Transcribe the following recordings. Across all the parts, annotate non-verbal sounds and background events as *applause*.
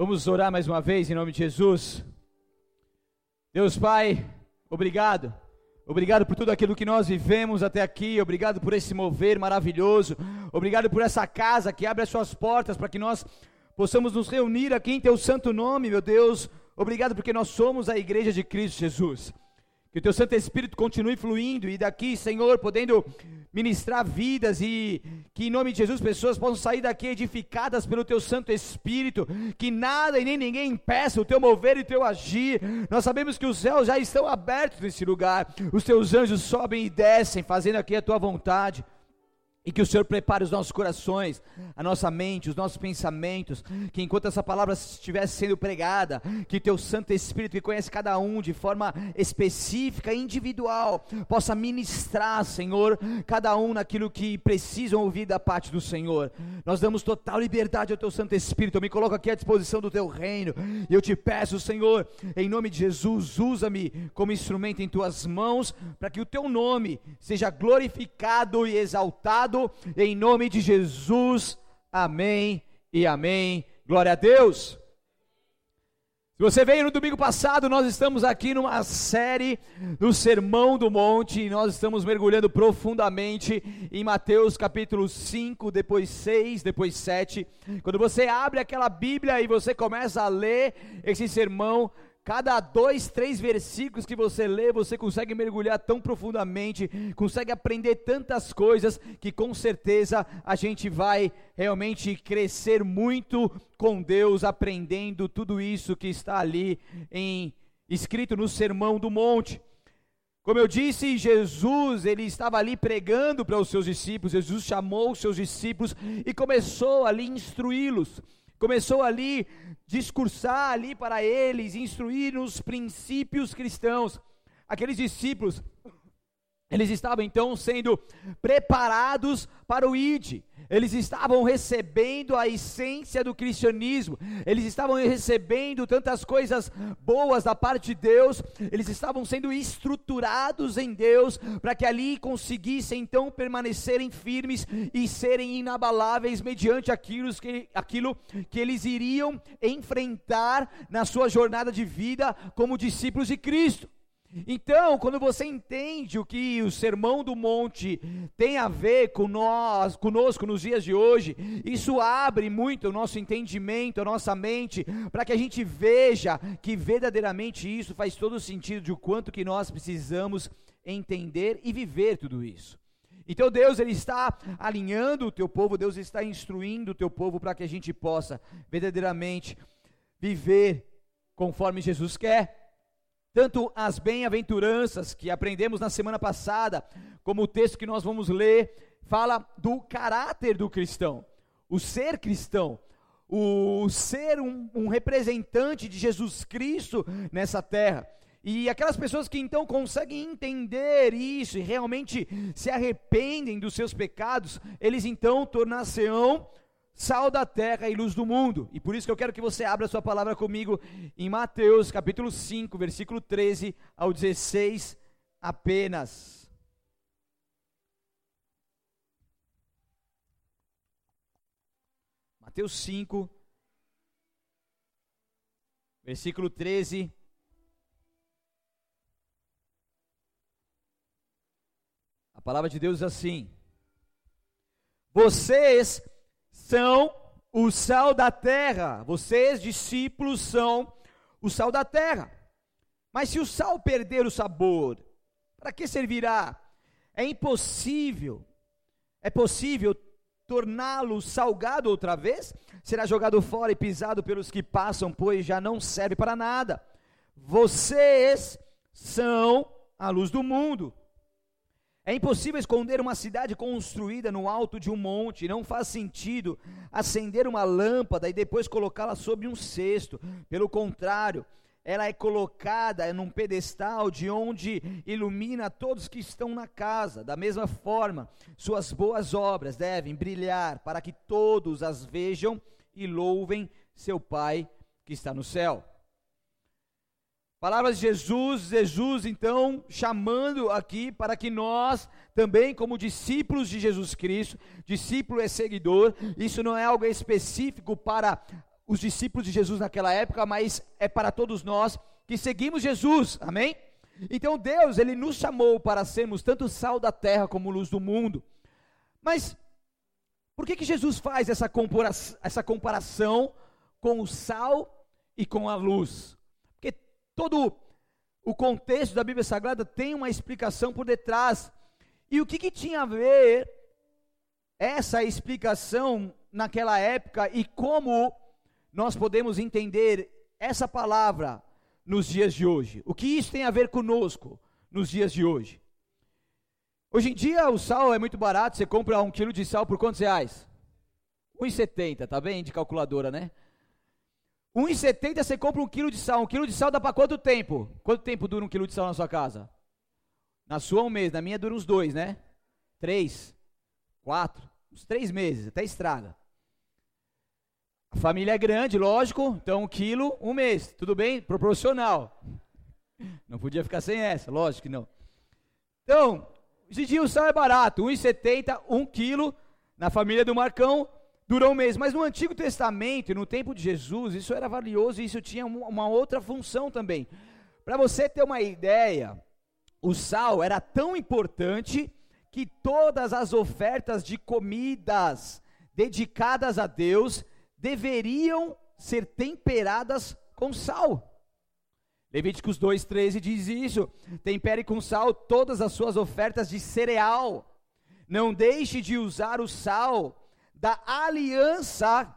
Vamos orar mais uma vez em nome de Jesus. Deus Pai, obrigado. Obrigado por tudo aquilo que nós vivemos até aqui. Obrigado por esse mover maravilhoso. Obrigado por essa casa que abre as suas portas para que nós possamos nos reunir aqui em teu santo nome, meu Deus. Obrigado porque nós somos a igreja de Cristo Jesus. Que o teu Santo Espírito continue fluindo e daqui, Senhor, podendo ministrar vidas e que em nome de Jesus pessoas possam sair daqui edificadas pelo teu Santo Espírito, que nada e nem ninguém impeça o teu mover e o teu agir. Nós sabemos que os céus já estão abertos nesse lugar. Os teus anjos sobem e descem, fazendo aqui a tua vontade. E que o Senhor prepare os nossos corações, a nossa mente, os nossos pensamentos, que enquanto essa palavra estivesse sendo pregada, que teu Santo Espírito, que conhece cada um de forma específica, individual, possa ministrar, Senhor, cada um naquilo que precisam ouvir da parte do Senhor. Nós damos total liberdade ao teu Santo Espírito. Eu me coloco aqui à disposição do teu reino. E eu te peço, Senhor, em nome de Jesus, usa-me como instrumento em tuas mãos, para que o teu nome seja glorificado e exaltado em nome de Jesus. Amém e amém. Glória a Deus. Se você veio no domingo passado, nós estamos aqui numa série do Sermão do Monte, e nós estamos mergulhando profundamente em Mateus capítulo 5, depois 6, depois 7. Quando você abre aquela Bíblia e você começa a ler esse sermão, Cada dois, três versículos que você lê, você consegue mergulhar tão profundamente, consegue aprender tantas coisas, que com certeza a gente vai realmente crescer muito com Deus, aprendendo tudo isso que está ali em, escrito no Sermão do Monte. Como eu disse, Jesus, ele estava ali pregando para os seus discípulos, Jesus chamou os seus discípulos e começou ali a instruí-los começou ali discursar ali para eles, instruir os princípios cristãos. Aqueles discípulos, eles estavam então sendo preparados para o ID, eles estavam recebendo a essência do cristianismo, eles estavam recebendo tantas coisas boas da parte de Deus, eles estavam sendo estruturados em Deus, para que ali conseguissem então permanecerem firmes e serem inabaláveis mediante aquilo que, aquilo que eles iriam enfrentar na sua jornada de vida como discípulos de Cristo. Então, quando você entende o que o Sermão do Monte tem a ver com nós, conosco nos dias de hoje, isso abre muito o nosso entendimento, a nossa mente, para que a gente veja que verdadeiramente isso faz todo o sentido de o quanto que nós precisamos entender e viver tudo isso. Então Deus ele está alinhando o teu povo, Deus está instruindo o teu povo para que a gente possa verdadeiramente viver conforme Jesus quer tanto as bem-aventuranças que aprendemos na semana passada, como o texto que nós vamos ler, fala do caráter do cristão, o ser cristão, o ser um, um representante de Jesus Cristo nessa terra. E aquelas pessoas que então conseguem entender isso e realmente se arrependem dos seus pecados, eles então tornar-se-ão sal da terra e luz do mundo. E por isso que eu quero que você abra sua palavra comigo em Mateus, capítulo 5, versículo 13 ao 16 apenas. Mateus 5, versículo 13 A palavra de Deus diz assim: Vocês são o sal da terra. Vocês, discípulos, são o sal da terra. Mas se o sal perder o sabor, para que servirá? É impossível. É possível torná-lo salgado outra vez? Será jogado fora e pisado pelos que passam, pois já não serve para nada. Vocês são a luz do mundo. É impossível esconder uma cidade construída no alto de um monte, não faz sentido acender uma lâmpada e depois colocá-la sobre um cesto. Pelo contrário, ela é colocada num pedestal de onde ilumina todos que estão na casa. Da mesma forma, suas boas obras devem brilhar para que todos as vejam e louvem seu Pai que está no céu. Palavras de Jesus, Jesus então chamando aqui para que nós também, como discípulos de Jesus Cristo, discípulo é seguidor, isso não é algo específico para os discípulos de Jesus naquela época, mas é para todos nós que seguimos Jesus. Amém? Então Deus, ele nos chamou para sermos tanto sal da terra como luz do mundo. Mas por que que Jesus faz essa comparação, essa comparação com o sal e com a luz? Todo o contexto da Bíblia Sagrada tem uma explicação por detrás. E o que, que tinha a ver essa explicação naquela época e como nós podemos entender essa palavra nos dias de hoje? O que isso tem a ver conosco nos dias de hoje? Hoje em dia o sal é muito barato, você compra um quilo de sal por quantos reais? 1,70, tá bem de calculadora, né? 1,70 você compra um quilo de sal. Um quilo de sal dá para quanto tempo? Quanto tempo dura um quilo de sal na sua casa? Na sua um mês, na minha dura uns dois, né? Três, quatro, uns três meses, até estraga. A família é grande, lógico, então um quilo, um mês, tudo bem? Proporcional. *laughs* Não podia ficar sem essa, lógico que não. Então, hoje em dia o sal é barato, 1,70, 1 quilo, na família do Marcão, durou um mês. Mas no Antigo Testamento, no tempo de Jesus, isso era valioso e isso tinha uma outra função também. Para você ter uma ideia, o sal era tão importante que todas as ofertas de comidas dedicadas a Deus deveriam ser temperadas com sal. Levíticos 2,13 diz isso: tempere com sal todas as suas ofertas de cereal. Não deixe de usar o sal da aliança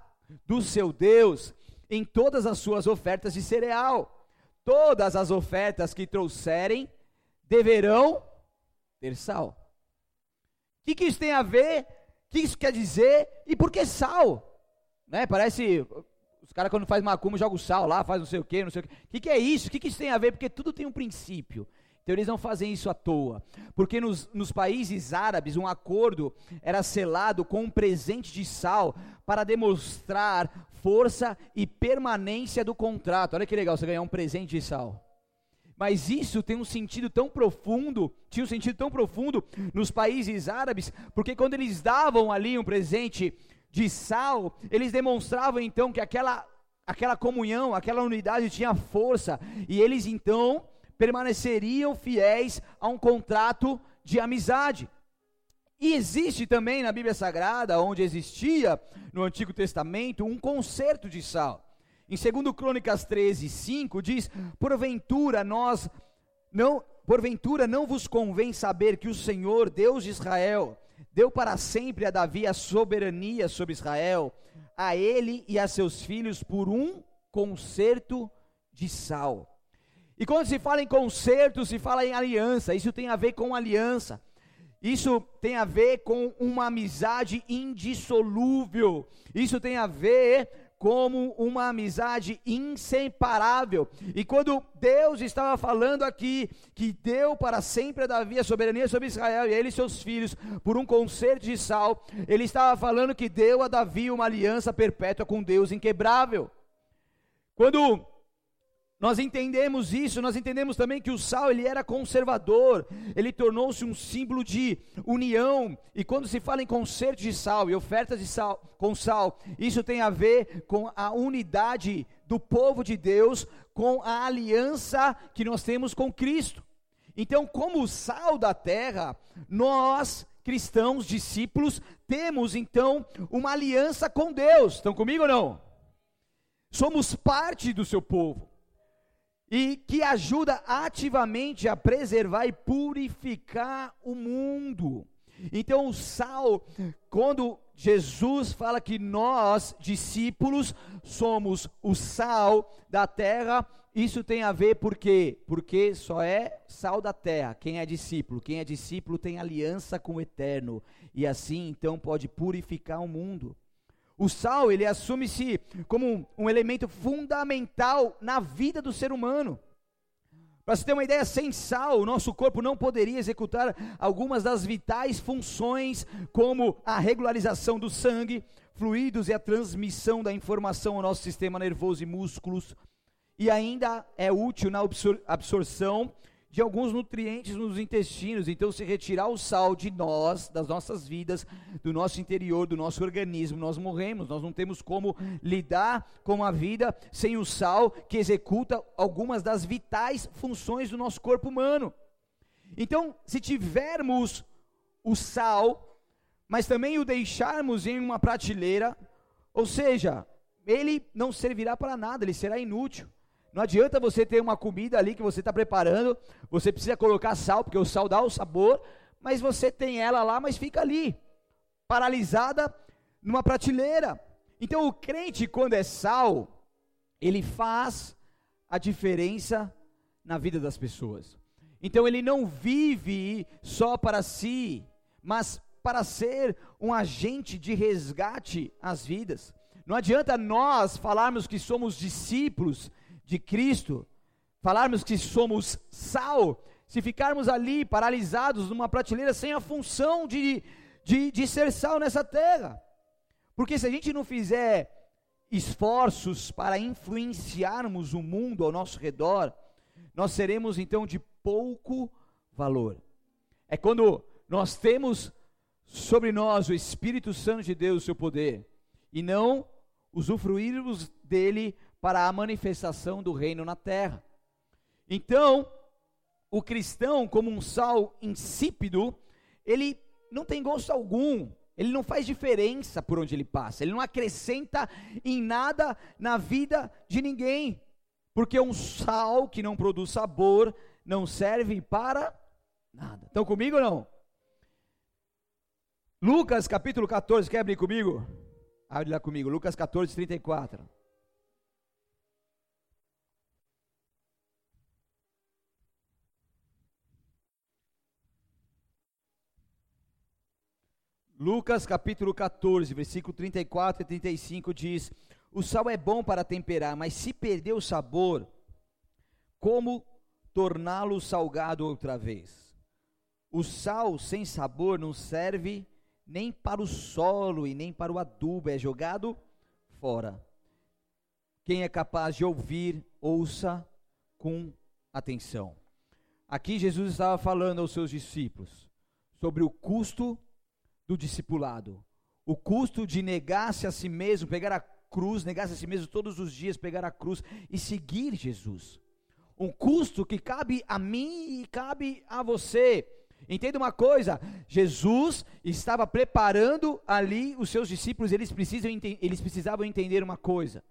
do seu Deus em todas as suas ofertas de cereal. Todas as ofertas que trouxerem deverão ter sal. O que, que isso tem a ver? O que isso quer dizer? E por que sal? Né? Parece os caras quando faz macumba jogam sal lá, faz não sei o que, não sei o que. O que, que é isso? O que, que isso tem a ver? Porque tudo tem um princípio. Então eles não fazem isso à toa. Porque nos, nos países árabes um acordo era selado com um presente de sal para demonstrar força e permanência do contrato. Olha que legal você ganhar um presente de sal. Mas isso tem um sentido tão profundo, tinha um sentido tão profundo nos países árabes, porque quando eles davam ali um presente de sal, eles demonstravam então que aquela, aquela comunhão, aquela unidade tinha força, e eles então permaneceriam fiéis a um contrato de amizade. E existe também na Bíblia Sagrada, onde existia no Antigo Testamento, um concerto de sal. Em 2 Crônicas 13, 5 diz: Porventura nós não, porventura não vos convém saber que o Senhor, Deus de Israel, deu para sempre a Davi a soberania sobre Israel, a ele e a seus filhos por um concerto de sal. E quando se fala em concerto, se fala em aliança, isso tem a ver com aliança. Isso tem a ver com uma amizade indissolúvel. Isso tem a ver como uma amizade inseparável. E quando Deus estava falando aqui que deu para sempre a Davi a soberania sobre Israel e ele e seus filhos por um concerto de sal, ele estava falando que deu a Davi uma aliança perpétua com Deus inquebrável. Quando nós entendemos isso, nós entendemos também que o sal ele era conservador, ele tornou-se um símbolo de união. E quando se fala em concerto de sal e ofertas de sal com sal, isso tem a ver com a unidade do povo de Deus, com a aliança que nós temos com Cristo. Então, como sal da terra, nós cristãos, discípulos, temos então uma aliança com Deus. Estão comigo ou não? Somos parte do seu povo e que ajuda ativamente a preservar e purificar o mundo. Então, o sal, quando Jesus fala que nós, discípulos, somos o sal da terra, isso tem a ver por quê? Porque só é sal da terra quem é discípulo. Quem é discípulo tem aliança com o eterno e assim então pode purificar o mundo. O sal, ele assume-se como um, um, elemento fundamental na vida do ser humano. Para você ter uma ideia, sem sal, o nosso corpo não poderia executar algumas das vitais funções, como a regularização do sangue, fluidos e a transmissão da informação ao nosso sistema nervoso e músculos. E ainda é útil na absor absorção de alguns nutrientes nos intestinos. Então, se retirar o sal de nós, das nossas vidas, do nosso interior, do nosso organismo, nós morremos. Nós não temos como lidar com a vida sem o sal que executa algumas das vitais funções do nosso corpo humano. Então, se tivermos o sal, mas também o deixarmos em uma prateleira, ou seja, ele não servirá para nada, ele será inútil. Não adianta você ter uma comida ali que você está preparando, você precisa colocar sal, porque o sal dá o sabor, mas você tem ela lá, mas fica ali, paralisada numa prateleira. Então o crente, quando é sal, ele faz a diferença na vida das pessoas. Então ele não vive só para si, mas para ser um agente de resgate às vidas. Não adianta nós falarmos que somos discípulos de Cristo, falarmos que somos sal, se ficarmos ali paralisados numa prateleira sem a função de, de, de ser sal nessa terra. Porque se a gente não fizer esforços para influenciarmos o mundo ao nosso redor, nós seremos então de pouco valor. É quando nós temos sobre nós o Espírito Santo de Deus, o seu poder, e não usufruirmos dele para a manifestação do reino na terra. Então, o cristão, como um sal insípido, ele não tem gosto algum, ele não faz diferença por onde ele passa, ele não acrescenta em nada na vida de ninguém, porque um sal que não produz sabor não serve para nada. Estão comigo ou não? Lucas capítulo 14, quer abrir comigo? Abre lá comigo, Lucas 14, 34. Lucas capítulo 14, versículo 34 e 35 diz: O sal é bom para temperar, mas se perder o sabor, como torná-lo salgado outra vez? O sal sem sabor não serve nem para o solo e nem para o adubo, é jogado fora. Quem é capaz de ouvir, ouça com atenção. Aqui Jesus estava falando aos seus discípulos sobre o custo do discipulado. O custo de negar-se a si mesmo, pegar a cruz, negar-se a si mesmo todos os dias, pegar a cruz e seguir Jesus. Um custo que cabe a mim e cabe a você. Entenda uma coisa: Jesus estava preparando ali os seus discípulos, eles, precisam, eles precisavam entender uma coisa.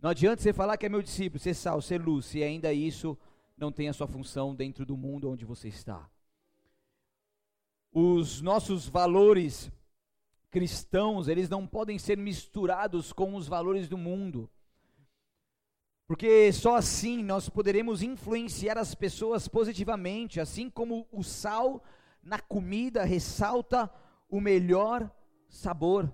Não adianta você falar que é meu discípulo, ser sal, ser luz, se ainda isso não tem a sua função dentro do mundo onde você está os nossos valores cristãos, eles não podem ser misturados com os valores do mundo. Porque só assim nós poderemos influenciar as pessoas positivamente, assim como o sal na comida ressalta o melhor sabor.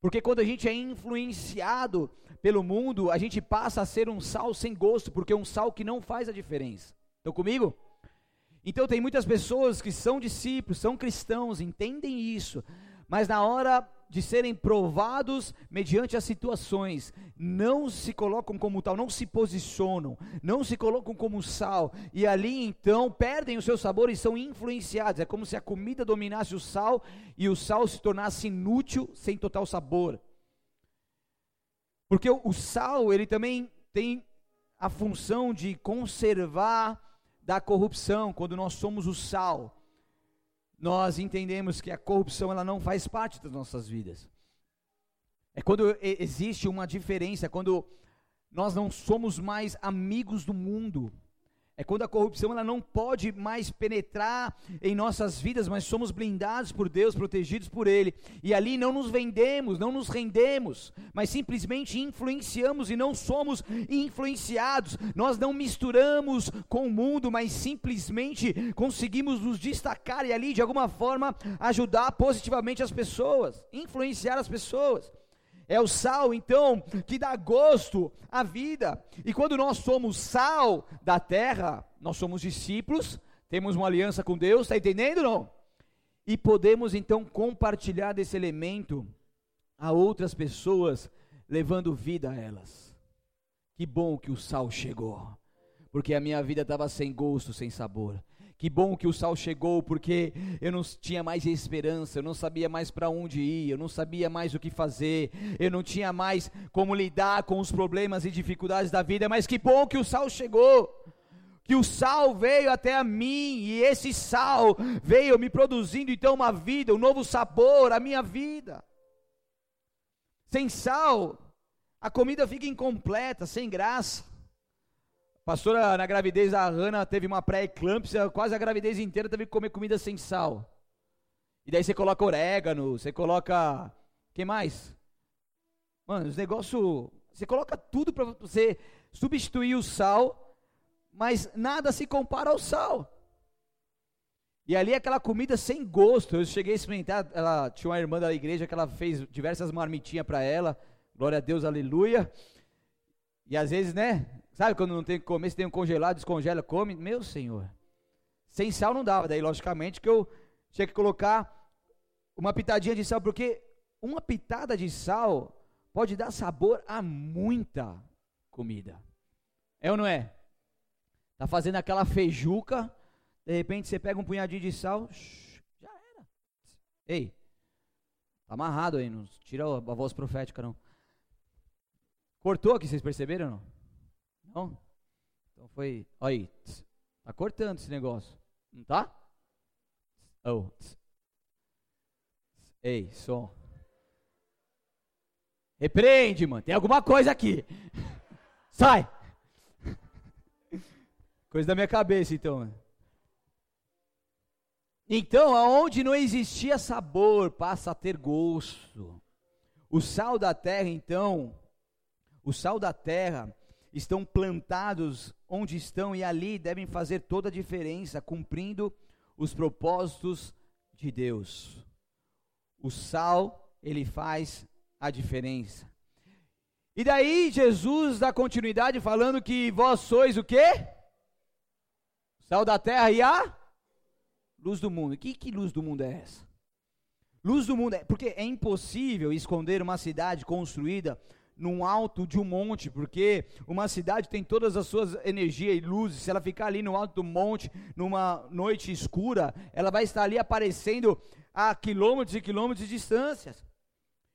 Porque quando a gente é influenciado pelo mundo, a gente passa a ser um sal sem gosto, porque é um sal que não faz a diferença. Estão comigo? Então tem muitas pessoas que são discípulos, são cristãos, entendem isso, mas na hora de serem provados mediante as situações, não se colocam como tal, não se posicionam, não se colocam como sal, e ali então perdem o seu sabor e são influenciados. É como se a comida dominasse o sal e o sal se tornasse inútil sem total sabor. Porque o, sal, ele também tem a função de conservar da corrupção, quando nós somos o sal, nós entendemos que a corrupção ela não faz parte das nossas vidas. É quando existe uma diferença, quando nós não somos mais amigos do mundo. É quando a corrupção ela não pode mais penetrar em nossas vidas, mas somos blindados por Deus, protegidos por Ele. E ali não nos vendemos, não nos rendemos, mas simplesmente influenciamos e não somos influenciados. Nós não misturamos com o mundo, mas simplesmente conseguimos nos destacar e ali de alguma forma ajudar positivamente as pessoas, influenciar as pessoas. É o sal, então, que dá gosto à vida. E quando nós somos sal da terra, nós somos discípulos, temos uma aliança com Deus, está entendendo não? E podemos então compartilhar desse elemento a outras pessoas, levando vida a elas. Que bom que o sal chegou. porque a minha vida estava sem gosto, sem sabor. Que bom que o sal chegou, porque eu não tinha mais esperança, eu não sabia mais para onde ir, eu não sabia mais o que fazer, eu não tinha mais como lidar com os problemas e dificuldades da vida, mas que bom que o sal chegou. Que o sal veio até a mim e esse sal veio me produzindo então uma vida, um novo sabor à minha vida. Sem sal, a comida fica incompleta, sem graça. Pastora, na gravidez, a Hannah teve uma pré-eclâmpsia, quase a gravidez inteira teve que comer comida sem sal. E daí você coloca orégano, você coloca. que mais? Mano, os negócios. Você coloca tudo para você substituir o sal, mas nada se compara ao sal. E ali aquela comida sem gosto. Eu cheguei a experimentar. Ela tinha uma irmã da igreja que ela fez diversas marmitinhas para ela. Glória a Deus, aleluia. E às vezes, né? Sabe quando não tem que comer, você tem um congelado, descongela, come. Meu Senhor. Sem sal não dava. Daí, logicamente, que eu tinha que colocar uma pitadinha de sal, porque uma pitada de sal pode dar sabor a muita comida. É ou não é? Tá fazendo aquela feijuca, de repente você pega um punhadinho de sal, já era. Ei, tá amarrado aí, não tira a voz profética não. Cortou aqui, vocês perceberam não? Não? Então foi. Aí. Tá cortando esse negócio. Não tá? Oh. Ei, som. Repreende, mano. Tem alguma coisa aqui. *laughs* Sai. *laughs* Coisa da minha cabeça, então. Então, aonde não existia sabor, passa a ter gosto. O sal da terra, então, o sal da terra estão plantados onde estão e ali devem fazer toda a diferença, cumprindo os propósitos de Deus. O sal, ele faz a diferença. E daí Jesus dá continuidade falando que vós sois o quê? Sal da terra e a luz do mundo. Que, que luz do mundo é essa? Luz do mundo é porque é impossível esconder uma cidade construída num alto de um monte, porque uma cidade tem todas as suas energias e luzes. Se ela ficar ali no alto do monte, numa noite escura, ela vai estar ali aparecendo a quilômetros e quilômetros de distâncias.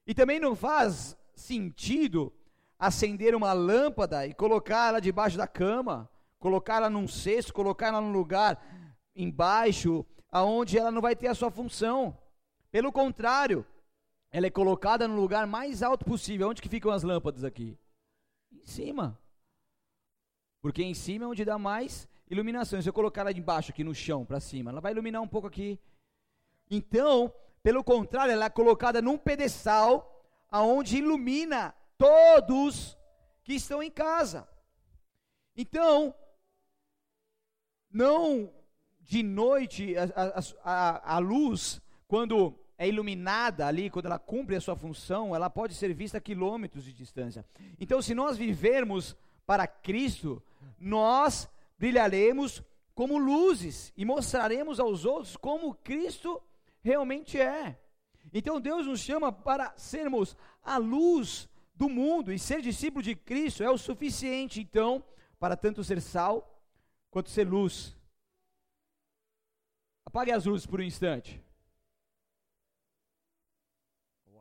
E também não faz sentido acender uma lâmpada e colocar ela debaixo da cama, colocar ela num cesto, colocar ela num lugar embaixo, aonde ela não vai ter a sua função. Pelo contrário, ela é colocada no lugar mais alto possível. Onde que ficam as lâmpadas aqui? Em cima. Porque em cima é onde dá mais iluminação. Se eu colocar ela embaixo aqui no chão, para cima, ela vai iluminar um pouco aqui. Então, pelo contrário, ela é colocada num pedestal aonde ilumina todos que estão em casa. Então, não de noite a, a, a, a luz, quando é iluminada ali, quando ela cumpre a sua função, ela pode ser vista a quilômetros de distância. Então, se nós vivermos para Cristo, nós brilharemos como luzes e mostraremos aos outros como Cristo realmente é. Então, Deus nos chama para sermos a luz do mundo e ser discípulo de Cristo é o suficiente, então, para tanto ser sal quanto ser luz. Apague as luzes por um instante.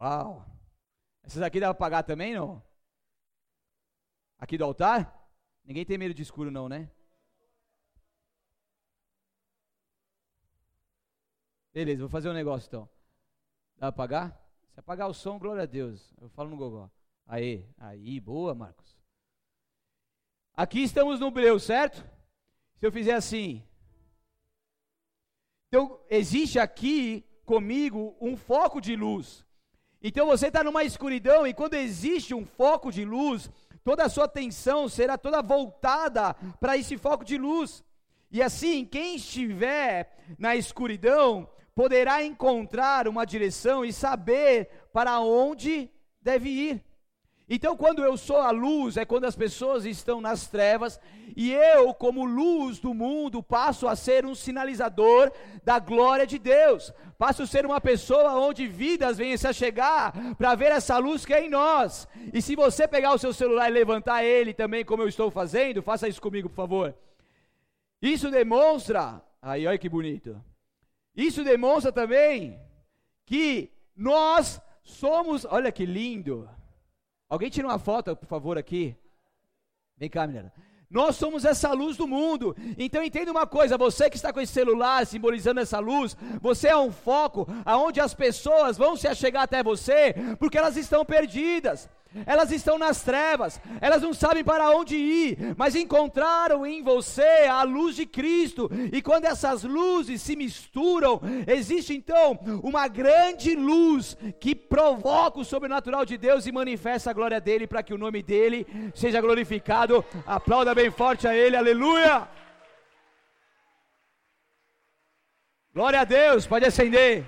Uau! Essas aqui dá para pagar também, não? Aqui do altar? Ninguém tem medo de escuro, não, né? Beleza, vou fazer um negócio então. Dá para apagar? Se apagar o som, glória a Deus. Eu falo no gogó. Aí, aí, boa, Marcos. Aqui estamos no breu, certo? Se eu fizer assim. Então, existe aqui comigo um foco de luz. Então você está numa escuridão e quando existe um foco de luz, toda a sua atenção será toda voltada para esse foco de luz. E assim, quem estiver na escuridão poderá encontrar uma direção e saber para onde deve ir. Então, quando eu sou a luz, é quando as pessoas estão nas trevas, e eu, como luz do mundo, passo a ser um sinalizador da glória de Deus, passo a ser uma pessoa onde vidas vêm se chegar para ver essa luz que é em nós. E se você pegar o seu celular e levantar ele também, como eu estou fazendo, faça isso comigo, por favor. Isso demonstra, aí olha que bonito, isso demonstra também que nós somos, olha que lindo Alguém tira uma foto, por favor, aqui. Vem cá, menina. Nós somos essa luz do mundo. Então entenda uma coisa, você que está com esse celular simbolizando essa luz, você é um foco aonde as pessoas vão se achegar até você, porque elas estão perdidas elas estão nas trevas, elas não sabem para onde ir, mas encontraram em você a luz de Cristo, e quando essas luzes se misturam, existe então uma grande luz que provoca o sobrenatural de Deus e manifesta a glória dele para que o nome dele seja glorificado. Aplauda bem forte a ele, aleluia! Glória a Deus, pode acender.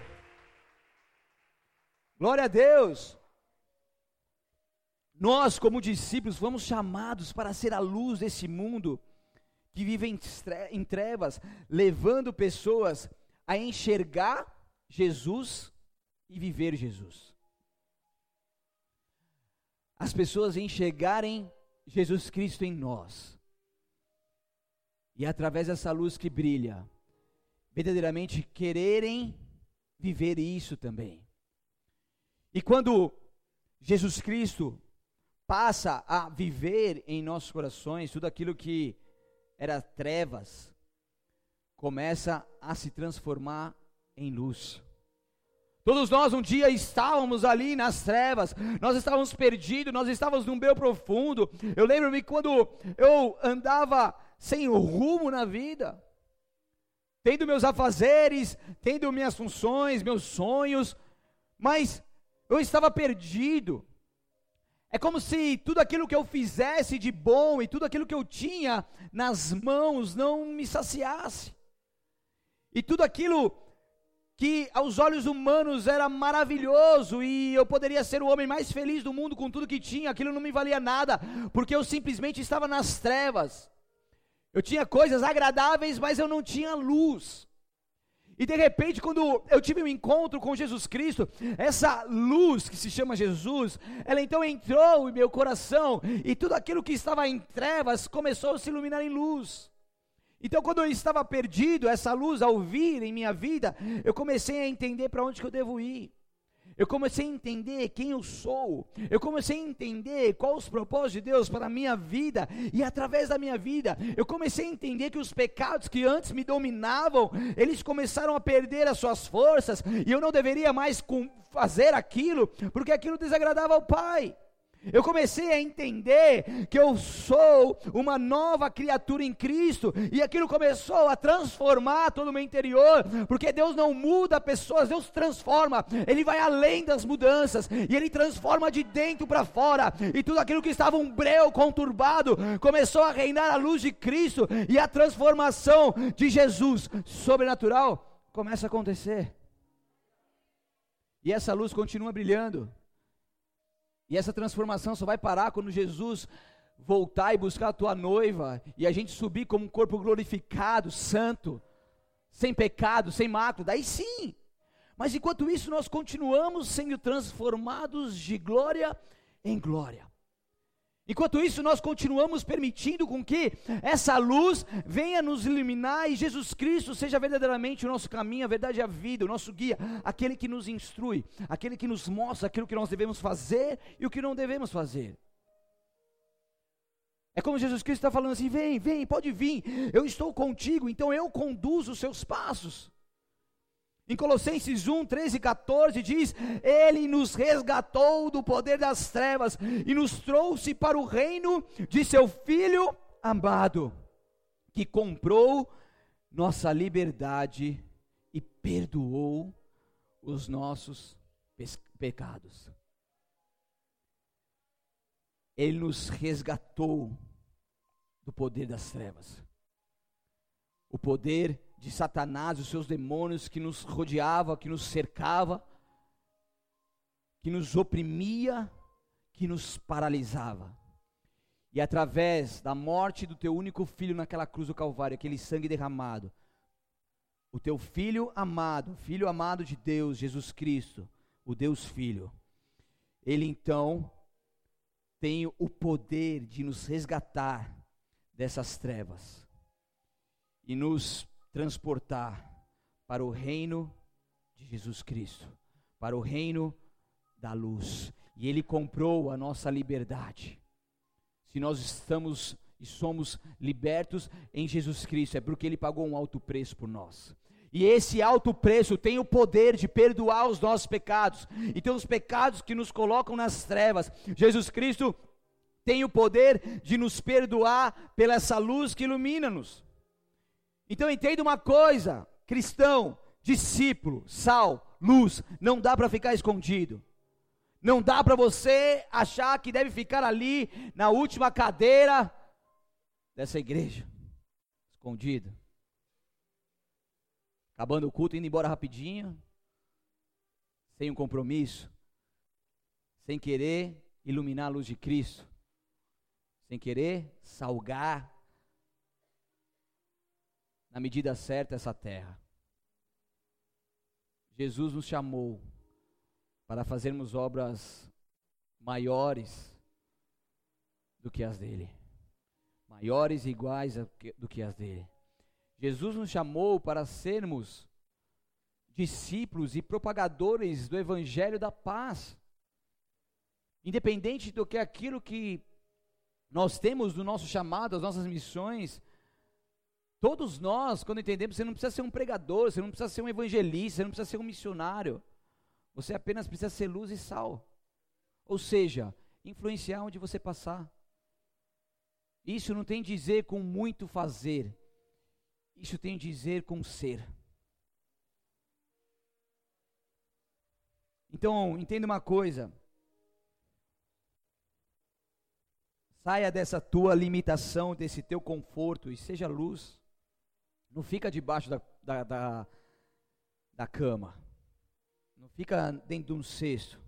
Glória a Deus. Nós, como discípulos, fomos chamados para ser a luz desse mundo que vive em trevas, levando pessoas a enxergar Jesus e viver Jesus. As pessoas enxergarem Jesus Cristo em nós. E através dessa luz que brilha, verdadeiramente quererem viver isso também. E quando Jesus Cristo passa a viver em nossos corações, tudo aquilo que era trevas, começa a se transformar em luz. Todos nós um dia estávamos ali nas trevas, nós estávamos perdidos, nós estávamos num meio profundo. Eu lembro-me quando eu andava sem rumo na vida, tendo meus afazeres, tendo minhas funções, meus sonhos, mas eu estava perdido. É como se tudo aquilo que eu fizesse de bom e tudo aquilo que eu tinha nas mãos não me saciasse. E tudo aquilo que aos olhos humanos era maravilhoso e eu poderia ser o homem mais feliz do mundo com tudo que tinha, aquilo não me valia nada, porque eu simplesmente estava nas trevas. Eu tinha coisas agradáveis, mas eu não tinha luz. E de repente, quando eu tive um encontro com Jesus Cristo, essa luz que se chama Jesus, ela então entrou em meu coração e tudo aquilo que estava em trevas começou a se iluminar em luz. Então, quando eu estava perdido, essa luz ao vir em minha vida, eu comecei a entender para onde que eu devo ir. Eu comecei a entender quem eu sou. Eu comecei a entender quais os propósitos de Deus para a minha vida. E através da minha vida, eu comecei a entender que os pecados que antes me dominavam, eles começaram a perder as suas forças. E eu não deveria mais fazer aquilo, porque aquilo desagradava ao Pai. Eu comecei a entender que eu sou uma nova criatura em Cristo, e aquilo começou a transformar todo o meu interior, porque Deus não muda pessoas, Deus transforma, Ele vai além das mudanças, e Ele transforma de dentro para fora, e tudo aquilo que estava um breu conturbado começou a reinar a luz de Cristo, e a transformação de Jesus sobrenatural começa a acontecer. E essa luz continua brilhando. E essa transformação só vai parar quando Jesus voltar e buscar a tua noiva e a gente subir como um corpo glorificado, santo, sem pecado, sem mácula. Daí sim. Mas enquanto isso, nós continuamos sendo transformados de glória em glória. Enquanto isso, nós continuamos permitindo com que essa luz venha nos iluminar e Jesus Cristo seja verdadeiramente o nosso caminho, a verdade e a vida, o nosso guia, aquele que nos instrui, aquele que nos mostra aquilo que nós devemos fazer e o que não devemos fazer. É como Jesus Cristo está falando assim: vem, vem, pode vir, eu estou contigo, então eu conduzo os seus passos. Em Colossenses 1, 13 e 14 diz: Ele nos resgatou do poder das trevas e nos trouxe para o reino de seu Filho amado, que comprou nossa liberdade e perdoou os nossos pecados. Ele nos resgatou do poder das trevas. O poder de Satanás, os seus demônios que nos rodeava, que nos cercava, que nos oprimia, que nos paralisava. E através da morte do teu único filho naquela cruz do Calvário, aquele sangue derramado, o teu filho amado, filho amado de Deus, Jesus Cristo, o Deus Filho, ele então tem o poder de nos resgatar dessas trevas e nos transportar para o reino de Jesus Cristo, para o reino da luz. E Ele comprou a nossa liberdade. Se nós estamos e somos libertos em Jesus Cristo, é porque Ele pagou um alto preço por nós. E esse alto preço tem o poder de perdoar os nossos pecados. Então, os pecados que nos colocam nas trevas, Jesus Cristo tem o poder de nos perdoar pela essa luz que ilumina-nos. Então, entenda uma coisa, cristão, discípulo, sal, luz, não dá para ficar escondido. Não dá para você achar que deve ficar ali na última cadeira dessa igreja, escondido. Acabando o culto, indo embora rapidinho, sem um compromisso, sem querer iluminar a luz de Cristo, sem querer salgar na medida certa essa terra. Jesus nos chamou para fazermos obras maiores do que as dele, maiores e iguais do que as dele. Jesus nos chamou para sermos discípulos e propagadores do evangelho da paz. Independente do que aquilo que nós temos do nosso chamado, as nossas missões, Todos nós, quando entendemos, você não precisa ser um pregador, você não precisa ser um evangelista, você não precisa ser um missionário. Você apenas precisa ser luz e sal. Ou seja, influenciar onde você passar. Isso não tem dizer com muito fazer. Isso tem dizer com ser. Então, entenda uma coisa. Saia dessa tua limitação, desse teu conforto e seja luz. Não fica debaixo da, da, da, da cama. Não fica dentro de um cesto.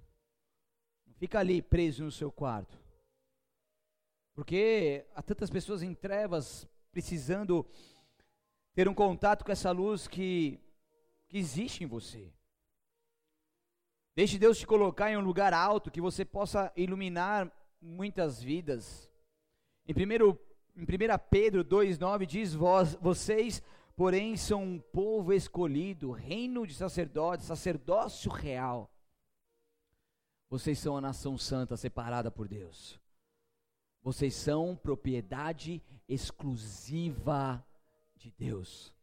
Não fica ali preso no seu quarto. Porque há tantas pessoas em trevas precisando ter um contato com essa luz que, que existe em você. Deixe Deus te colocar em um lugar alto que você possa iluminar muitas vidas. Em primeiro em 1 Pedro 2,9 diz: Vós, vocês, porém, são um povo escolhido, reino de sacerdotes, sacerdócio real. Vocês são a nação santa separada por Deus. Vocês são propriedade exclusiva de Deus.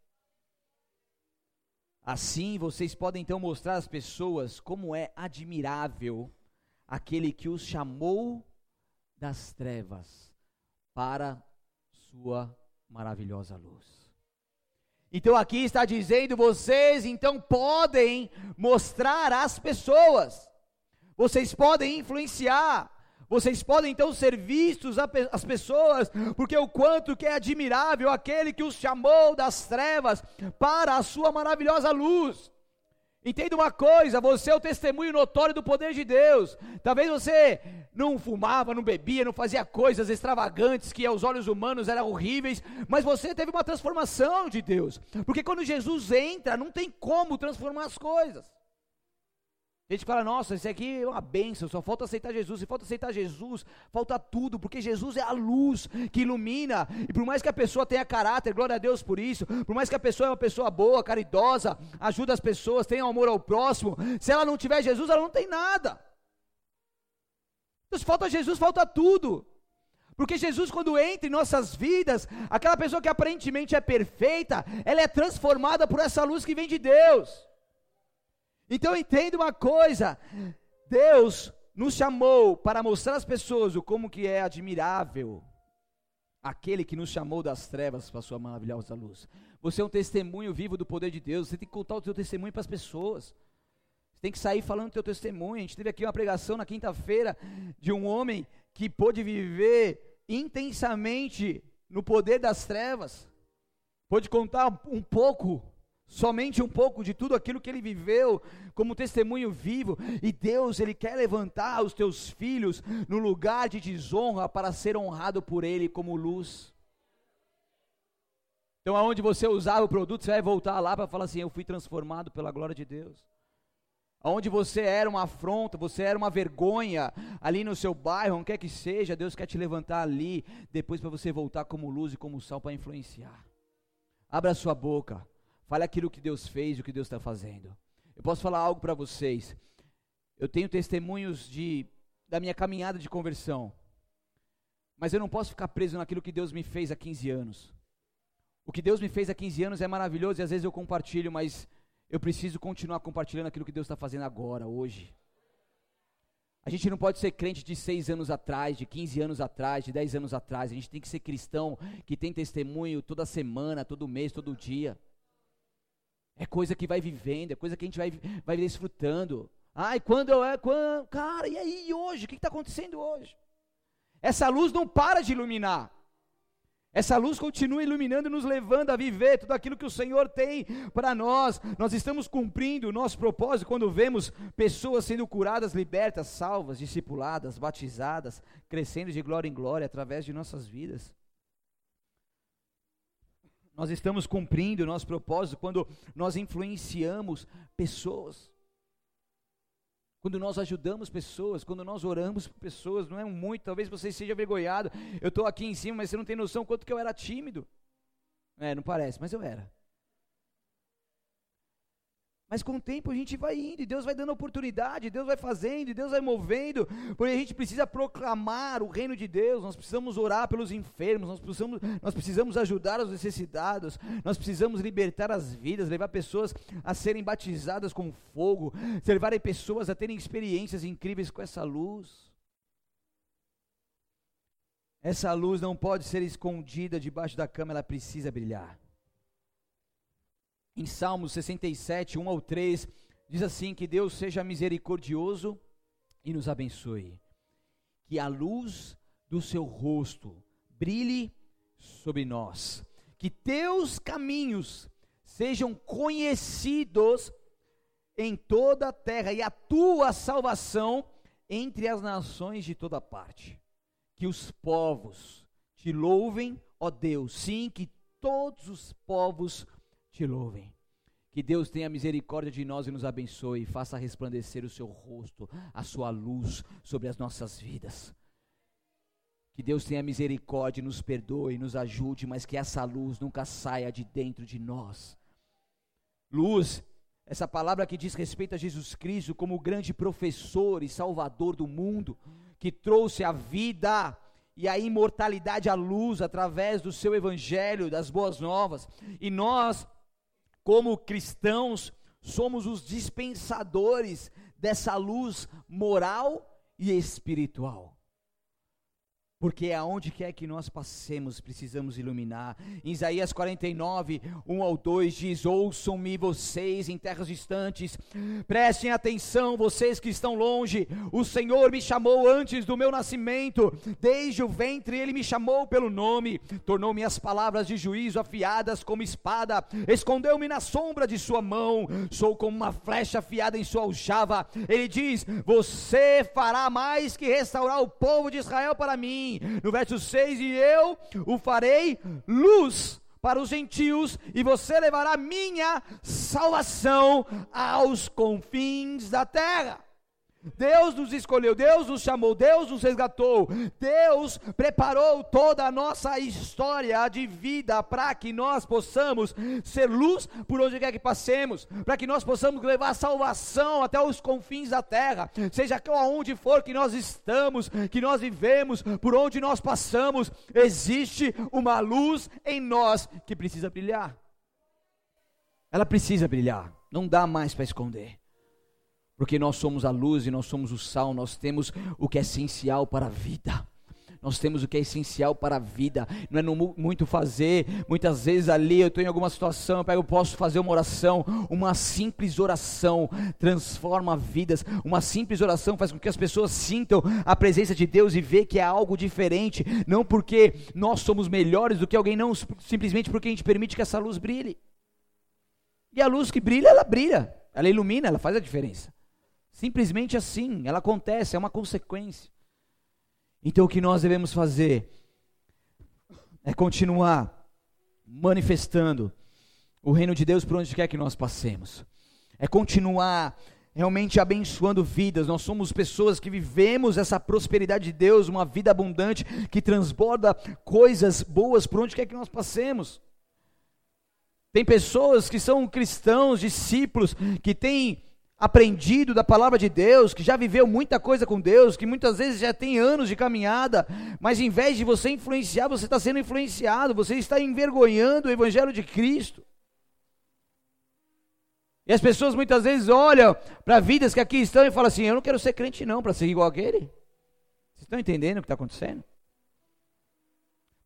Assim, vocês podem então mostrar às pessoas como é admirável aquele que os chamou das trevas para sua maravilhosa luz. Então aqui está dizendo: vocês então podem mostrar às pessoas, vocês podem influenciar, vocês podem então ser vistos as pessoas, porque o quanto que é admirável aquele que os chamou das trevas para a sua maravilhosa luz. Entenda uma coisa, você é o testemunho notório do poder de Deus. Talvez você não fumava, não bebia, não fazia coisas extravagantes que aos olhos humanos eram horríveis, mas você teve uma transformação de Deus. Porque quando Jesus entra, não tem como transformar as coisas. A gente fala, nossa, isso aqui é uma benção, só falta aceitar Jesus. Se falta aceitar Jesus, falta tudo, porque Jesus é a luz que ilumina. E por mais que a pessoa tenha caráter, glória a Deus por isso, por mais que a pessoa é uma pessoa boa, caridosa, ajuda as pessoas, tenha amor ao próximo, se ela não tiver Jesus, ela não tem nada. Então, se falta Jesus, falta tudo. Porque Jesus, quando entra em nossas vidas, aquela pessoa que aparentemente é perfeita, ela é transformada por essa luz que vem de Deus. Então entenda uma coisa: Deus nos chamou para mostrar às pessoas o como que é admirável aquele que nos chamou das trevas para a sua maravilhosa luz. Você é um testemunho vivo do poder de Deus, você tem que contar o seu testemunho para as pessoas. Você tem que sair falando o teu testemunho. A gente teve aqui uma pregação na quinta-feira de um homem que pôde viver intensamente no poder das trevas. Pôde contar um pouco somente um pouco de tudo aquilo que ele viveu como testemunho vivo, e Deus, ele quer levantar os teus filhos no lugar de desonra para ser honrado por ele como luz. Então, aonde você usava o produto, você vai voltar lá para falar assim: Eu fui transformado pela glória de Deus. Aonde você era uma afronta, você era uma vergonha, ali no seu bairro, onde quer que seja, Deus quer te levantar ali, depois para você voltar como luz e como sal para influenciar. Abra sua boca, fale aquilo que Deus fez e o que Deus está fazendo. Eu posso falar algo para vocês. Eu tenho testemunhos de, da minha caminhada de conversão, mas eu não posso ficar preso naquilo que Deus me fez há 15 anos. O que Deus me fez há 15 anos é maravilhoso e às vezes eu compartilho, mas eu preciso continuar compartilhando aquilo que Deus está fazendo agora, hoje. A gente não pode ser crente de seis anos atrás, de 15 anos atrás, de 10 anos atrás. A gente tem que ser cristão que tem testemunho toda semana, todo mês, todo dia. É coisa que vai vivendo, é coisa que a gente vai, vai desfrutando. Ai, quando eu é, quando, cara, e aí hoje? O que está acontecendo hoje? Essa luz não para de iluminar. Essa luz continua iluminando e nos levando a viver tudo aquilo que o Senhor tem para nós. Nós estamos cumprindo o nosso propósito quando vemos pessoas sendo curadas, libertas, salvas, discipuladas, batizadas, crescendo de glória em glória através de nossas vidas. Nós estamos cumprindo o nosso propósito quando nós influenciamos pessoas. Quando nós ajudamos pessoas, quando nós oramos por pessoas, não é muito, talvez você seja vergonhado. Eu estou aqui em cima, mas você não tem noção quanto que eu era tímido. É, não parece, mas eu era. Mas com o tempo a gente vai indo, e Deus vai dando oportunidade, Deus vai fazendo, e Deus vai movendo, porque a gente precisa proclamar o reino de Deus, nós precisamos orar pelos enfermos, nós precisamos, nós precisamos ajudar os necessitados, nós precisamos libertar as vidas, levar pessoas a serem batizadas com fogo, levar pessoas a terem experiências incríveis com essa luz. Essa luz não pode ser escondida debaixo da cama, ela precisa brilhar em Salmos 67, 1 ao 3, diz assim: Que Deus seja misericordioso e nos abençoe, que a luz do seu rosto brilhe sobre nós, que teus caminhos sejam conhecidos em toda a terra e a tua salvação entre as nações de toda parte. Que os povos te louvem, ó Deus, sim, que todos os povos te louvem. Que Deus tenha misericórdia de nós e nos abençoe, e faça resplandecer o seu rosto, a sua luz sobre as nossas vidas. Que Deus tenha misericórdia, nos perdoe, nos ajude, mas que essa luz nunca saia de dentro de nós. Luz, essa palavra que diz respeito a Jesus Cristo como o grande professor e salvador do mundo, que trouxe a vida e a imortalidade à luz através do seu evangelho, das boas novas. E nós como cristãos, somos os dispensadores dessa luz moral e espiritual. Porque aonde quer que nós passemos, precisamos iluminar. Em Isaías 49, 1 ao 2 diz: Ouçam-me vocês em terras distantes, prestem atenção, vocês que estão longe. O Senhor me chamou antes do meu nascimento, desde o ventre ele me chamou pelo nome, tornou minhas palavras de juízo afiadas como espada, escondeu-me na sombra de sua mão, sou como uma flecha afiada em sua aljava. Ele diz: Você fará mais que restaurar o povo de Israel para mim no verso 6: E eu o farei luz para os gentios, e você levará minha salvação aos confins da terra. Deus nos escolheu, Deus nos chamou, Deus nos resgatou, Deus preparou toda a nossa história de vida para que nós possamos ser luz por onde quer que passemos, para que nós possamos levar salvação até os confins da terra, seja aonde for que nós estamos, que nós vivemos, por onde nós passamos, existe uma luz em nós que precisa brilhar. Ela precisa brilhar, não dá mais para esconder porque nós somos a luz e nós somos o sal, nós temos o que é essencial para a vida. Nós temos o que é essencial para a vida, não é no, muito fazer. Muitas vezes ali eu estou em alguma situação, eu, pego, eu posso fazer uma oração, uma simples oração transforma vidas. Uma simples oração faz com que as pessoas sintam a presença de Deus e vê que é algo diferente, não porque nós somos melhores do que alguém, não simplesmente porque a gente permite que essa luz brilhe. E a luz que brilha, ela brilha, ela ilumina, ela faz a diferença. Simplesmente assim, ela acontece, é uma consequência. Então o que nós devemos fazer é continuar manifestando o reino de Deus por onde quer que nós passemos. É continuar realmente abençoando vidas. Nós somos pessoas que vivemos essa prosperidade de Deus, uma vida abundante que transborda coisas boas por onde quer que nós passemos. Tem pessoas que são cristãos, discípulos, que têm aprendido da palavra de Deus, que já viveu muita coisa com Deus, que muitas vezes já tem anos de caminhada, mas em vez de você influenciar, você está sendo influenciado, você está envergonhando o Evangelho de Cristo. E as pessoas muitas vezes olham para vidas que aqui estão e falam assim: Eu não quero ser crente, não, para ser igual aquele. Vocês estão entendendo o que está acontecendo?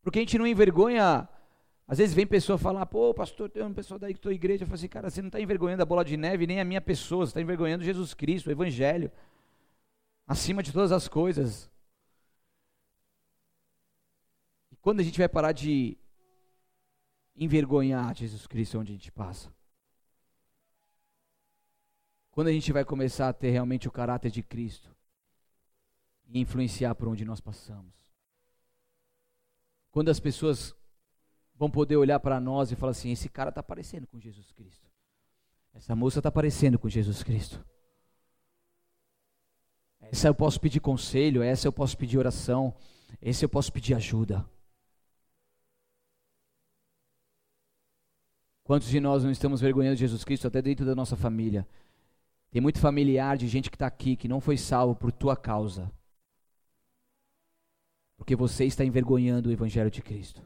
Porque a gente não envergonha às vezes vem pessoa falar, pô, pastor, tem uma pessoa daí que estou igreja. Eu falo assim, cara, você não está envergonhando a bola de neve nem a minha pessoa, você está envergonhando Jesus Cristo, o Evangelho, acima de todas as coisas. E quando a gente vai parar de envergonhar Jesus Cristo onde a gente passa? Quando a gente vai começar a ter realmente o caráter de Cristo e influenciar por onde nós passamos? Quando as pessoas vão poder olhar para nós e falar assim: esse cara está parecendo com Jesus Cristo. Essa moça está parecendo com Jesus Cristo. Essa eu posso pedir conselho, essa eu posso pedir oração, esse eu posso pedir ajuda. Quantos de nós não estamos vergonhando Jesus Cristo até dentro da nossa família? Tem muito familiar de gente que está aqui que não foi salvo por tua causa. Porque você está envergonhando o Evangelho de Cristo.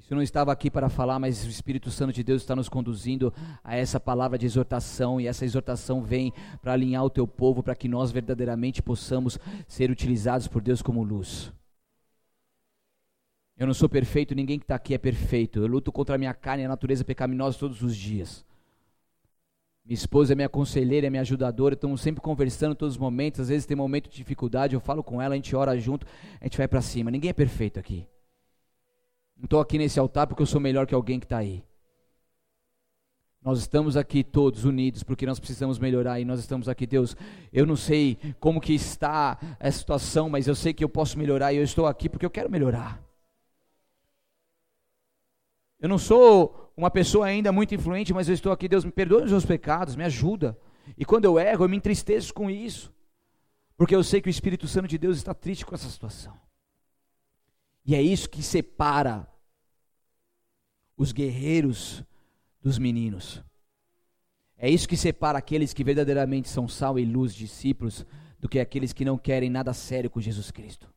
Isso não estava aqui para falar, mas o Espírito Santo de Deus está nos conduzindo a essa palavra de exortação, e essa exortação vem para alinhar o teu povo, para que nós verdadeiramente possamos ser utilizados por Deus como luz. Eu não sou perfeito, ninguém que está aqui é perfeito. Eu luto contra a minha carne e a natureza pecaminosa todos os dias. Minha esposa é minha conselheira, é minha ajudadora, estamos sempre conversando todos os momentos. Às vezes tem momento de dificuldade, eu falo com ela, a gente ora junto, a gente vai para cima. Ninguém é perfeito aqui. Não estou aqui nesse altar porque eu sou melhor que alguém que está aí. Nós estamos aqui todos unidos porque nós precisamos melhorar e nós estamos aqui, Deus. Eu não sei como que está a situação, mas eu sei que eu posso melhorar e eu estou aqui porque eu quero melhorar. Eu não sou uma pessoa ainda muito influente, mas eu estou aqui, Deus, me perdoe os meus pecados, me ajuda. E quando eu erro, eu me entristeço com isso. Porque eu sei que o Espírito Santo de Deus está triste com essa situação. E é isso que separa os guerreiros dos meninos. É isso que separa aqueles que verdadeiramente são sal e luz, discípulos, do que aqueles que não querem nada sério com Jesus Cristo.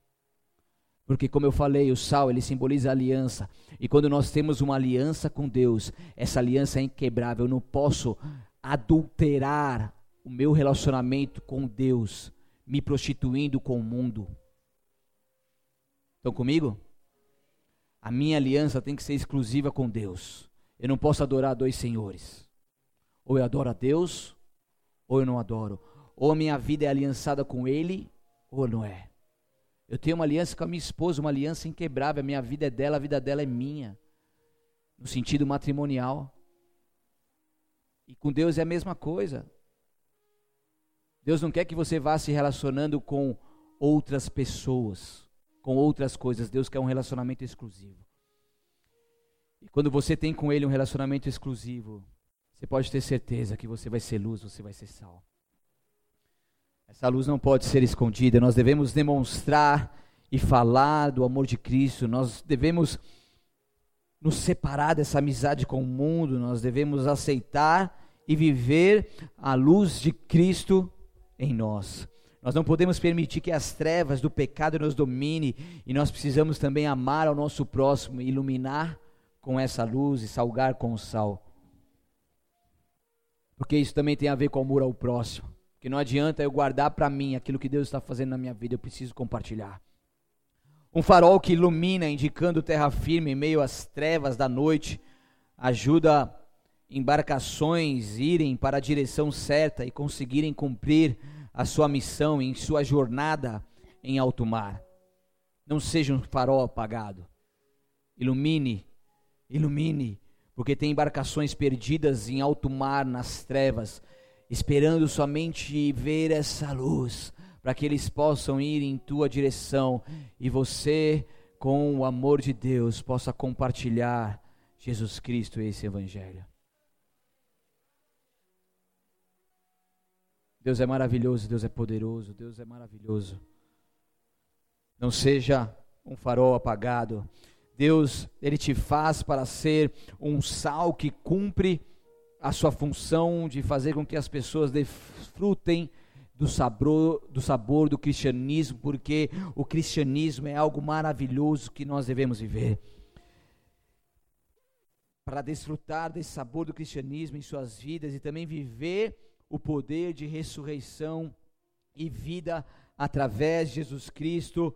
Porque, como eu falei, o sal ele simboliza aliança. E quando nós temos uma aliança com Deus, essa aliança é inquebrável. Eu não posso adulterar o meu relacionamento com Deus, me prostituindo com o mundo. Estão comigo? A minha aliança tem que ser exclusiva com Deus. Eu não posso adorar dois senhores. Ou eu adoro a Deus, ou eu não adoro. Ou a minha vida é aliançada com Ele, ou não é. Eu tenho uma aliança com a minha esposa, uma aliança inquebrável. A minha vida é dela, a vida dela é minha. No sentido matrimonial. E com Deus é a mesma coisa. Deus não quer que você vá se relacionando com outras pessoas com outras coisas. Deus quer um relacionamento exclusivo. E quando você tem com Ele um relacionamento exclusivo, você pode ter certeza que você vai ser luz, você vai ser sal. Essa luz não pode ser escondida, nós devemos demonstrar e falar do amor de Cristo, nós devemos nos separar dessa amizade com o mundo, nós devemos aceitar e viver a luz de Cristo em nós. Nós não podemos permitir que as trevas do pecado nos domine e nós precisamos também amar ao nosso próximo, iluminar com essa luz e salgar com o sal. Porque isso também tem a ver com o amor ao próximo. Que não adianta eu guardar para mim aquilo que Deus está fazendo na minha vida, eu preciso compartilhar. Um farol que ilumina, indicando terra firme em meio às trevas da noite, ajuda embarcações irem para a direção certa e conseguirem cumprir a sua missão, em sua jornada em alto mar. Não seja um farol apagado. Ilumine, ilumine, porque tem embarcações perdidas em alto mar, nas trevas, esperando somente ver essa luz, para que eles possam ir em tua direção e você, com o amor de Deus, possa compartilhar Jesus Cristo e esse Evangelho. Deus é maravilhoso, Deus é poderoso, Deus é maravilhoso. Não seja um farol apagado. Deus, Ele te faz para ser um sal que cumpre a sua função de fazer com que as pessoas desfrutem do sabor, do sabor do cristianismo, porque o cristianismo é algo maravilhoso que nós devemos viver. Para desfrutar desse sabor do cristianismo em suas vidas e também viver o poder de ressurreição e vida através de Jesus Cristo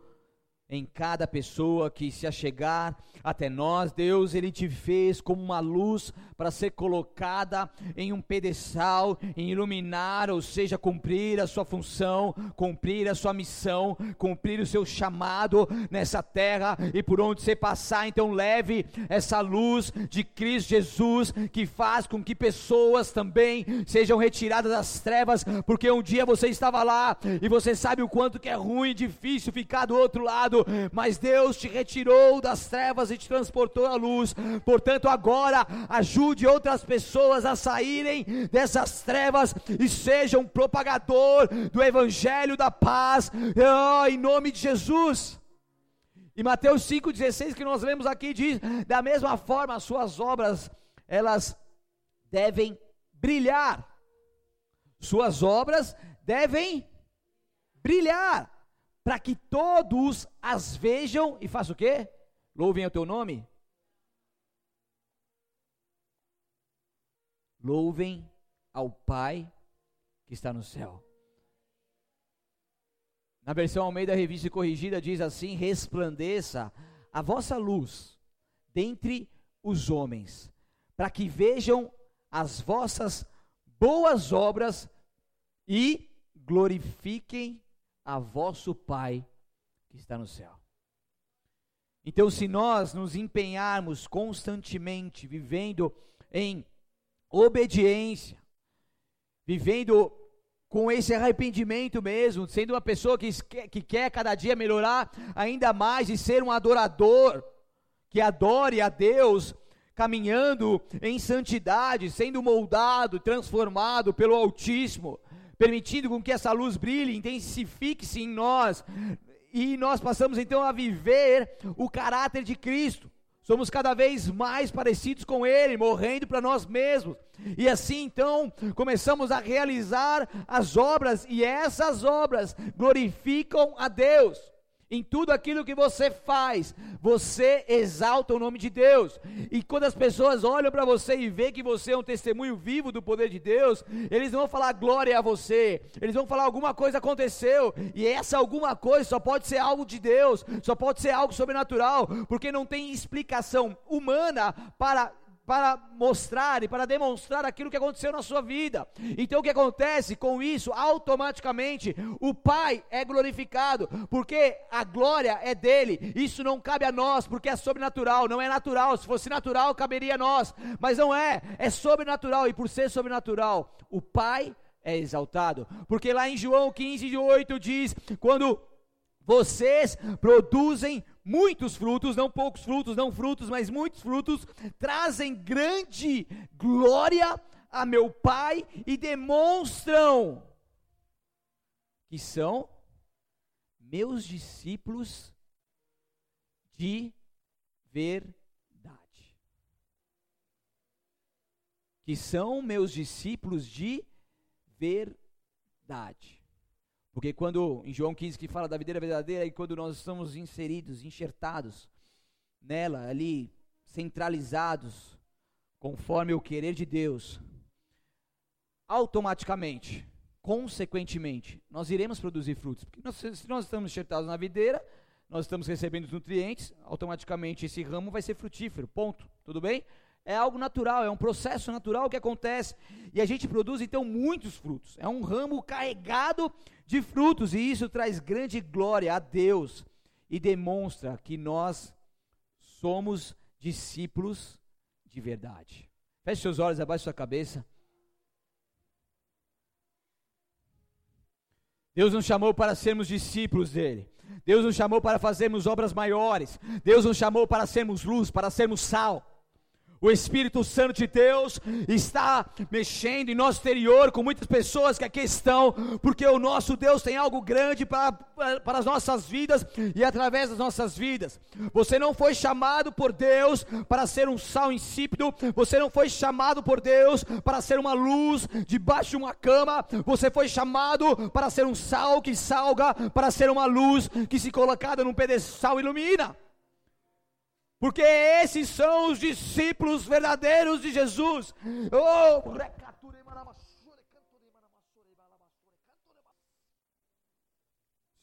em cada pessoa que se achegar até nós. Deus, Ele te fez como uma luz para ser colocada em um pedestal, em iluminar, ou seja, cumprir a sua função, cumprir a sua missão, cumprir o seu chamado nessa terra e por onde você passar. Então, leve essa luz de Cristo Jesus que faz com que pessoas também sejam retiradas das trevas, porque um dia você estava lá e você sabe o quanto que é ruim, difícil ficar do outro lado pecado, mas Deus te retirou das trevas e te transportou à luz. Portanto, agora ajude outras pessoas a saírem dessas trevas e sejam um propagador do evangelho da paz, oh, em nome de Jesus. E Mateus 5,16 que nós lemos aqui diz: da mesma forma, as suas obras, elas devem brilhar. Suas obras devem brilhar para que todos as vejam e façam o quê? Louvem o teu nome. Louvem ao Pai que está no céu. Na versão Almeida Revista Corrigida diz assim: resplandeça a vossa luz dentre os homens, para que vejam as vossas boas obras e glorifiquem a vosso Pai que está no céu. Então, se nós nos empenharmos constantemente vivendo em obediência, vivendo com esse arrependimento mesmo, sendo uma pessoa que, que quer cada dia melhorar ainda mais e ser um adorador, que adore a Deus, caminhando em santidade, sendo moldado, transformado pelo Altíssimo, permitindo com que essa luz brilhe, intensifique-se em nós, e nós passamos então a viver o caráter de Cristo. Somos cada vez mais parecidos com Ele, morrendo para nós mesmos. E assim então começamos a realizar as obras, e essas obras glorificam a Deus. Em tudo aquilo que você faz, você exalta o nome de Deus. E quando as pessoas olham para você e vê que você é um testemunho vivo do poder de Deus, eles vão falar glória a você. Eles vão falar alguma coisa aconteceu. E essa alguma coisa só pode ser algo de Deus, só pode ser algo sobrenatural, porque não tem explicação humana para para mostrar e para demonstrar aquilo que aconteceu na sua vida. Então o que acontece com isso? Automaticamente o Pai é glorificado, porque a glória é dele. Isso não cabe a nós, porque é sobrenatural, não é natural. Se fosse natural, caberia a nós, mas não é, é sobrenatural e por ser sobrenatural, o Pai é exaltado. Porque lá em João 15, 8 diz: quando vocês produzem muitos frutos, não poucos frutos, não frutos, mas muitos frutos, trazem grande glória a meu Pai e demonstram que são meus discípulos de verdade. Que são meus discípulos de verdade. Porque quando, em João 15, que fala da videira verdadeira, e quando nós estamos inseridos, enxertados nela, ali, centralizados, conforme o querer de Deus, automaticamente, consequentemente, nós iremos produzir frutos. Porque nós, se nós estamos enxertados na videira, nós estamos recebendo os nutrientes, automaticamente esse ramo vai ser frutífero, ponto. Tudo bem? É algo natural, é um processo natural que acontece. E a gente produz então muitos frutos. É um ramo carregado de frutos e isso traz grande glória a Deus e demonstra que nós somos discípulos de de verdade. Feche seus olhos, abaixe sua cabeça. Deus nos chamou para sermos discípulos dele. Deus nos chamou para fazermos obras maiores. Deus nos chamou para sermos luz, para sermos sal. O Espírito Santo de Deus está mexendo em nosso exterior com muitas pessoas que aqui estão, porque o nosso Deus tem algo grande para, para as nossas vidas e através das nossas vidas. Você não foi chamado por Deus para ser um sal insípido, você não foi chamado por Deus para ser uma luz debaixo de uma cama, você foi chamado para ser um sal que salga, para ser uma luz que, se colocada num pedestal, ilumina. Porque esses são os discípulos verdadeiros de Jesus. Oh,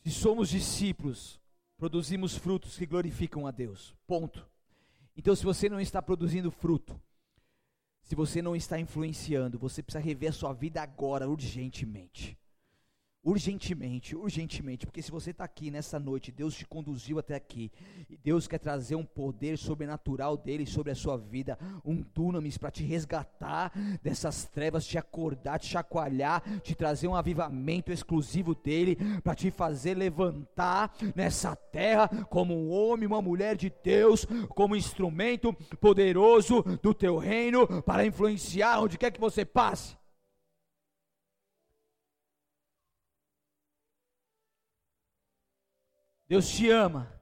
se somos discípulos, produzimos frutos que glorificam a Deus. Ponto. Então, se você não está produzindo fruto, se você não está influenciando, você precisa rever a sua vida agora, urgentemente urgentemente, urgentemente, porque se você está aqui nessa noite, Deus te conduziu até aqui, e Deus quer trazer um poder sobrenatural dele sobre a sua vida, um dunamis para te resgatar dessas trevas, te acordar, te chacoalhar, te trazer um avivamento exclusivo dele, para te fazer levantar nessa terra como um homem, uma mulher de Deus, como instrumento poderoso do teu reino para influenciar onde quer que você passe. Deus te ama.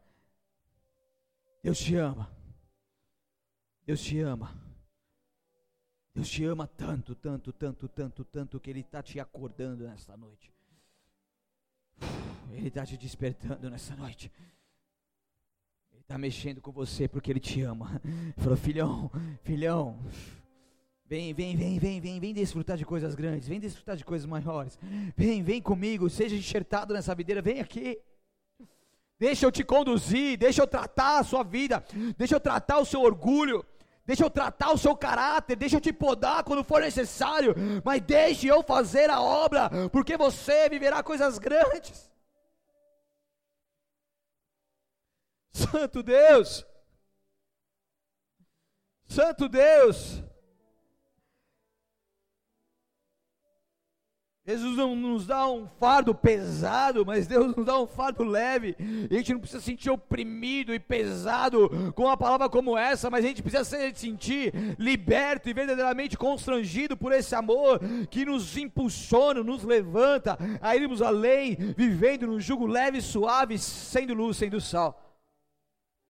Deus te ama. Deus te ama. Deus te ama tanto, tanto, tanto, tanto, tanto que Ele está te acordando nesta noite. Ele está te despertando nessa noite. Ele está mexendo com você porque Ele te ama. Ele falou, filhão, filhão. Vem, vem, vem, vem, vem, vem desfrutar de coisas grandes, vem desfrutar de coisas maiores. Vem, vem comigo, seja enxertado nessa videira, vem aqui. Deixa eu te conduzir, deixa eu tratar a sua vida, deixa eu tratar o seu orgulho, deixa eu tratar o seu caráter, deixa eu te podar quando for necessário, mas deixe eu fazer a obra, porque você viverá coisas grandes. Santo Deus, Santo Deus, Jesus não nos dá um fardo pesado, mas Deus nos dá um fardo leve. E a gente não precisa sentir oprimido e pesado com uma palavra como essa, mas a gente precisa se sentir liberto e verdadeiramente constrangido por esse amor que nos impulsiona, nos levanta a irmos além, vivendo num jugo leve e suave, sendo luz, sendo sal.